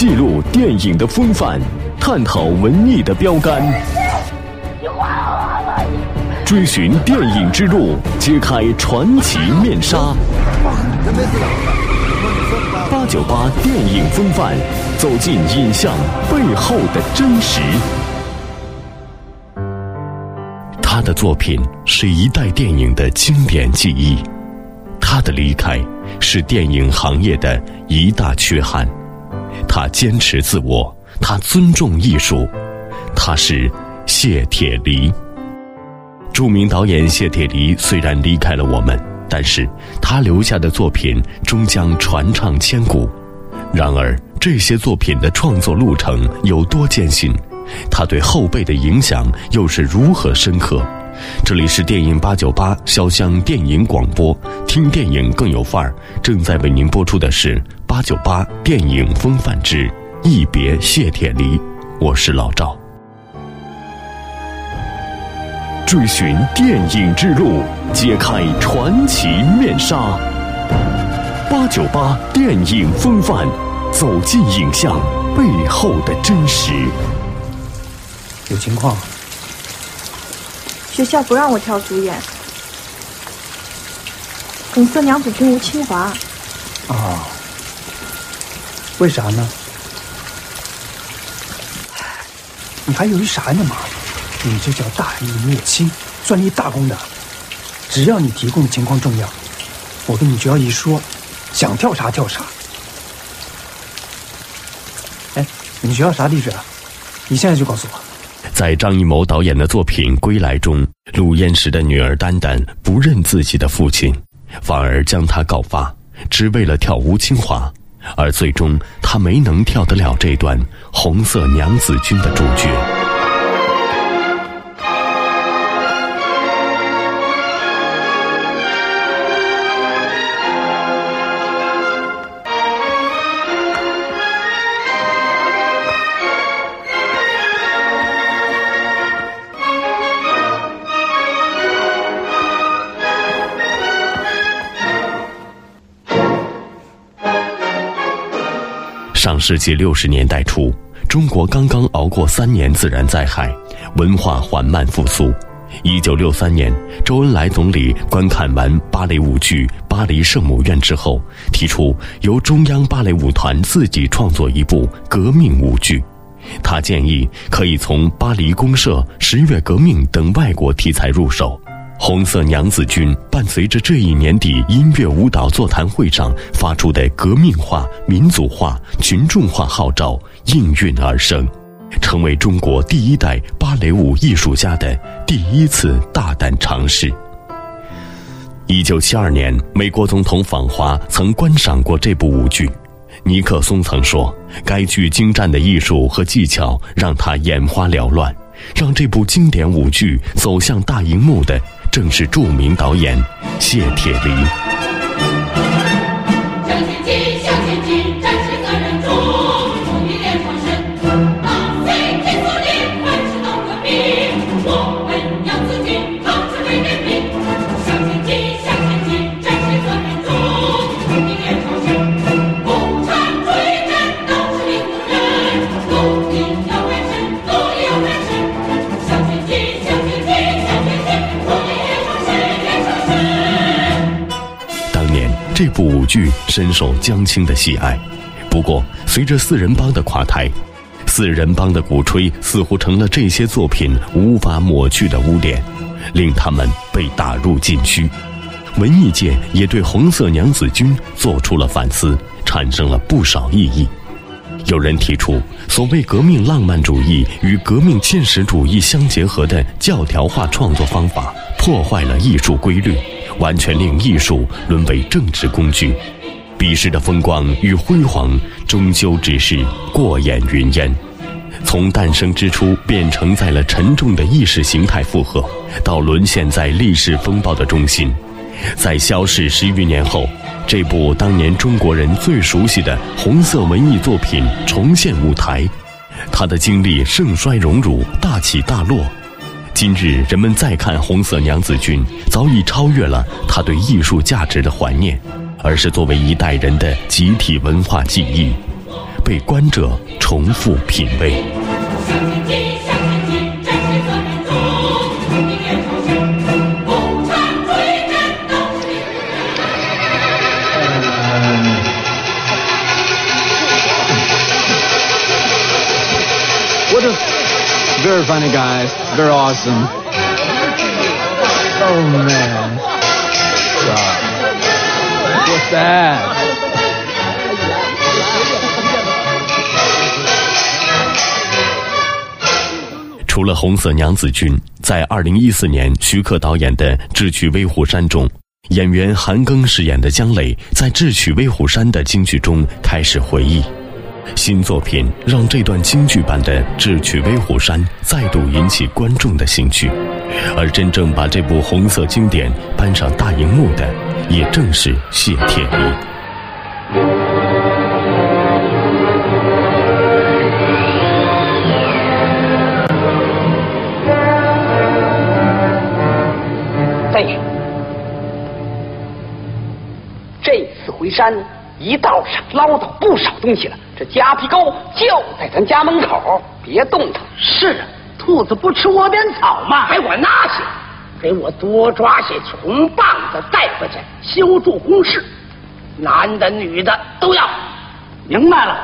记录电影的风范，探讨文艺的标杆，追寻电影之路，揭开传奇面纱。八九八电影风范，走进影像背后的真实。他的作品是一代电影的经典记忆，他的离开是电影行业的一大缺憾。他坚持自我，他尊重艺术，他是谢铁骊。著名导演谢铁骊虽然离开了我们，但是他留下的作品终将传唱千古。然而，这些作品的创作路程有多艰辛，他对后辈的影响又是如何深刻？这里是电影八九八潇湘电影广播，听电影更有范儿。正在为您播出的是八九八电影风范之一别谢铁骊，我是老赵。追寻电影之路，揭开传奇面纱。八九八电影风范，走进影像背后的真实。有情况。学校不让我跳主演，红色娘子军吴清华。啊？为啥呢？你还犹豫啥呢嘛？你这叫大义灭亲，算立大功的。只要你提供的情况重要，我跟你学校一说，想跳啥跳啥。哎，你们学校啥地址啊？你现在就告诉我。在张艺谋导演的作品《归来》中，陆焉识的女儿丹丹不认自己的父亲，反而将他告发，只为了跳吴清华，而最终他没能跳得了这段《红色娘子军》的主角。世纪六十年代初，中国刚刚熬过三年自然灾害，文化缓慢复苏。一九六三年，周恩来总理观看完芭蕾舞剧《巴黎圣母院》之后，提出由中央芭蕾舞团自己创作一部革命舞剧。他建议可以从巴黎公社、十月革命等外国题材入手。红色娘子军伴随着这一年底音乐舞蹈座谈会上发出的革命化、民族化、群众化号召应运而生，成为中国第一代芭蕾舞艺术家的第一次大胆尝试。一九七二年，美国总统访华曾观赏过这部舞剧，尼克松曾说，该剧精湛的艺术和技巧让他眼花缭乱，让这部经典舞剧走向大荧幕的。正是著名导演谢铁骊。深受江青的喜爱，不过随着四人帮的垮台，四人帮的鼓吹似乎成了这些作品无法抹去的污点，令他们被打入禁区。文艺界也对《红色娘子军》做出了反思，产生了不少异议。有人提出，所谓革命浪漫主义与革命现实主义相结合的教条化创作方法，破坏了艺术规律。完全令艺术沦为政治工具，彼时的风光与辉煌终究只是过眼云烟。从诞生之初便承载了沉重的意识形态负荷，到沦陷在历史风暴的中心，在消逝十余年后，这部当年中国人最熟悉的红色文艺作品重现舞台，它的经历盛衰荣辱、大起大落。今日人们再看《红色娘子军》，早已超越了他对艺术价值的怀念，而是作为一代人的集体文化记忆，被观者重复品味。What a very funny guys, very awesome. Oh man. God. 哇塞除了《红色娘子军》，在二零一四年徐克导演的《智取威虎山》中，演员韩庚饰演的姜磊在《智取威虎山》的京剧中开始回忆。新作品让这段京剧版的《智取威虎山》再度引起观众的兴趣，而真正把这部红色经典搬上大荧幕的，也正是谢铁骊。再这次回山，一道上捞到不少东西了。这夹皮沟就在咱家门口，别动它。是啊，兔子不吃窝边草嘛。还管那些？给我多抓些穷棒子带回去，修筑工事，男的女的都要。明白了。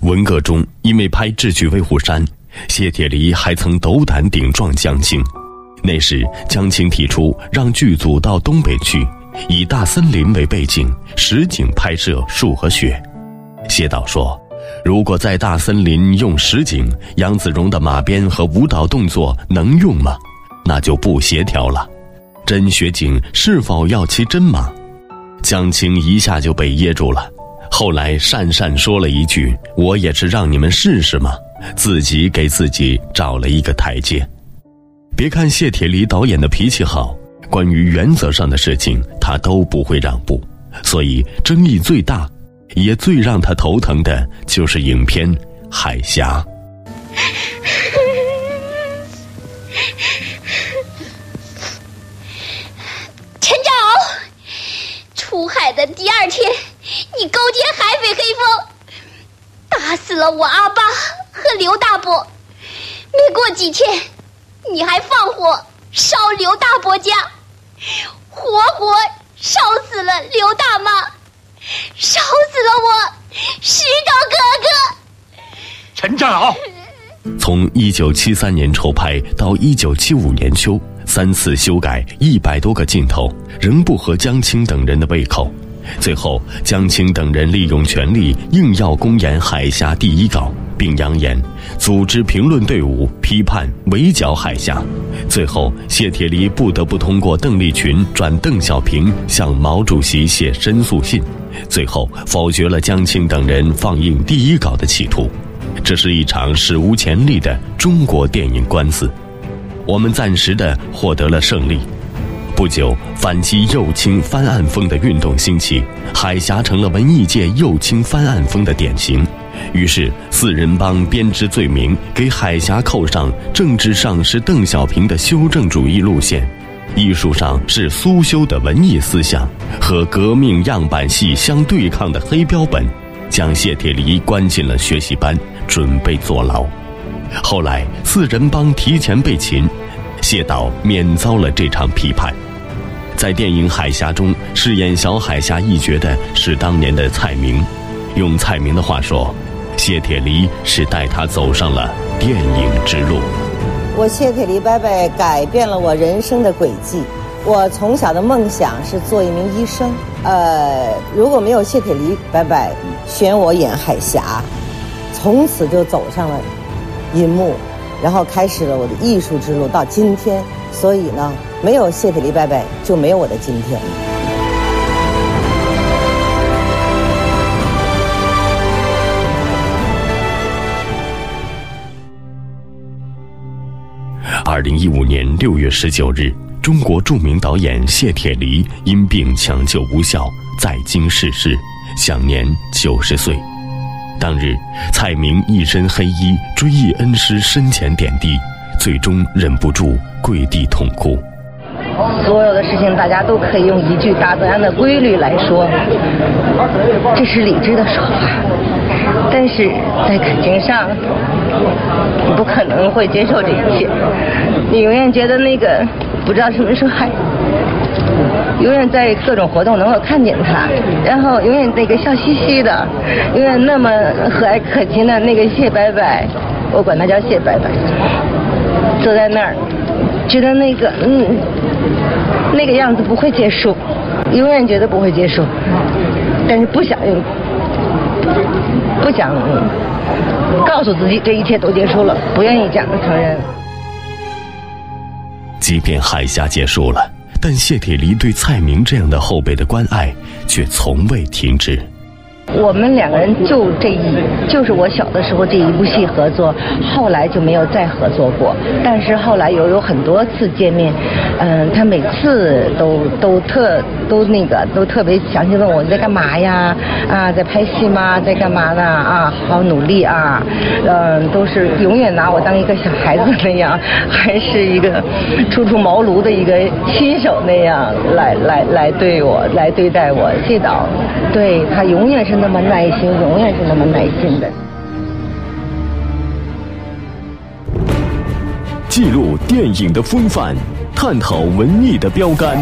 文革中，因为拍《智取威虎山》，谢铁骊还曾斗胆顶撞江青。那时，江青提出让剧组到东北去，以大森林为背景，实景拍摄树和雪。谢导说：“如果在大森林用实景，杨子荣的马鞭和舞蹈动作能用吗？那就不协调了。真雪景是否要骑真马？”江青一下就被噎住了。后来讪讪说了一句：“我也是让你们试试嘛。”自己给自己找了一个台阶。别看谢铁骊导演的脾气好，关于原则上的事情他都不会让步，所以争议最大，也最让他头疼的就是影片《海峡》。陈长，出海的第二天，你勾结海匪黑风，打死了我阿爸和刘大伯，没过几天。你还放火烧刘大伯家，活活烧死了刘大妈，烧死了我石头哥哥。陈占鳌，从一九七三年筹拍到一九七五年秋，三次修改一百多个镜头，仍不合江青等人的胃口。最后，江青等人利用权力，硬要公演《海峡》第一稿。并扬言组织评论队伍批判围剿海峡，最后谢铁骊不得不通过邓丽群转邓小平向毛主席写申诉信，最后否决了江青等人放映第一稿的企图。这是一场史无前例的中国电影官司，我们暂时的获得了胜利。不久，反击右倾翻案风的运动兴起，海峡成了文艺界右倾翻案风的典型。于是，四人帮编织罪名，给海峡扣上政治上是邓小平的修正主义路线，艺术上是苏修的文艺思想，和革命样板戏相对抗的黑标本，将谢铁骊关进了学习班，准备坐牢。后来，四人帮提前被擒，谢导免遭了这场批判。在电影《海峡》中饰演小海峡一角的是当年的蔡明，用蔡明的话说。谢铁骊是带他走上了电影之路。我谢铁骊伯伯改变了我人生的轨迹。我从小的梦想是做一名医生。呃，如果没有谢铁骊伯伯选我演海峡，从此就走上了银幕，然后开始了我的艺术之路。到今天，所以呢，没有谢铁骊伯伯就没有我的今天。二零一五年六月十九日，中国著名导演谢铁骊因病抢救无效，在京逝世，享年九十岁。当日，蔡明一身黑衣追忆恩师生前点滴，最终忍不住跪地痛哭。所有的事情，大家都可以用一句大自然的规律来说，这是理智的说法。但是在感情上，你不可能会接受这一切。你永远觉得那个不知道什么时候还，永远在各种活动能够看见他，然后永远那个笑嘻嘻的，永远那么和蔼可亲的那个谢伯伯，我管他叫谢伯伯，坐在那儿，觉得那个嗯，那个样子不会结束，永远觉得不会结束，但是不想用不想告诉自己这一切都结束了，不愿意这样承认。即便海峡结束了，但谢铁骊对蔡明这样的后辈的关爱却从未停止。我们两个人就这一，就是我小的时候这一部戏合作，后来就没有再合作过。但是后来又有很多次见面，嗯，他每次都都特都那个都特别详细问我你在干嘛呀？啊，在拍戏吗？在干嘛呢？啊，好努力啊！嗯，都是永远拿我当一个小孩子那样，还是一个初出茅庐的一个新手那样来来来对我来对待我。谢导，对他永远是。那么耐心，永远是那么耐心的。记录电影的风范，探讨文艺的标杆，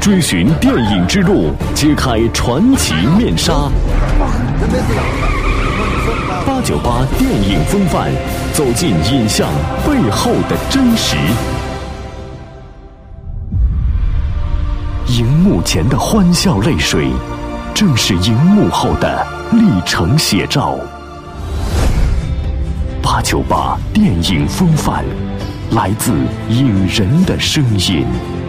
追寻电影之路，揭开传奇面纱。八九八电影风范，走进影像背后的真实。荧幕前的欢笑泪水，正是荧幕后的历程写照。八九八电影风范，来自影人的声音。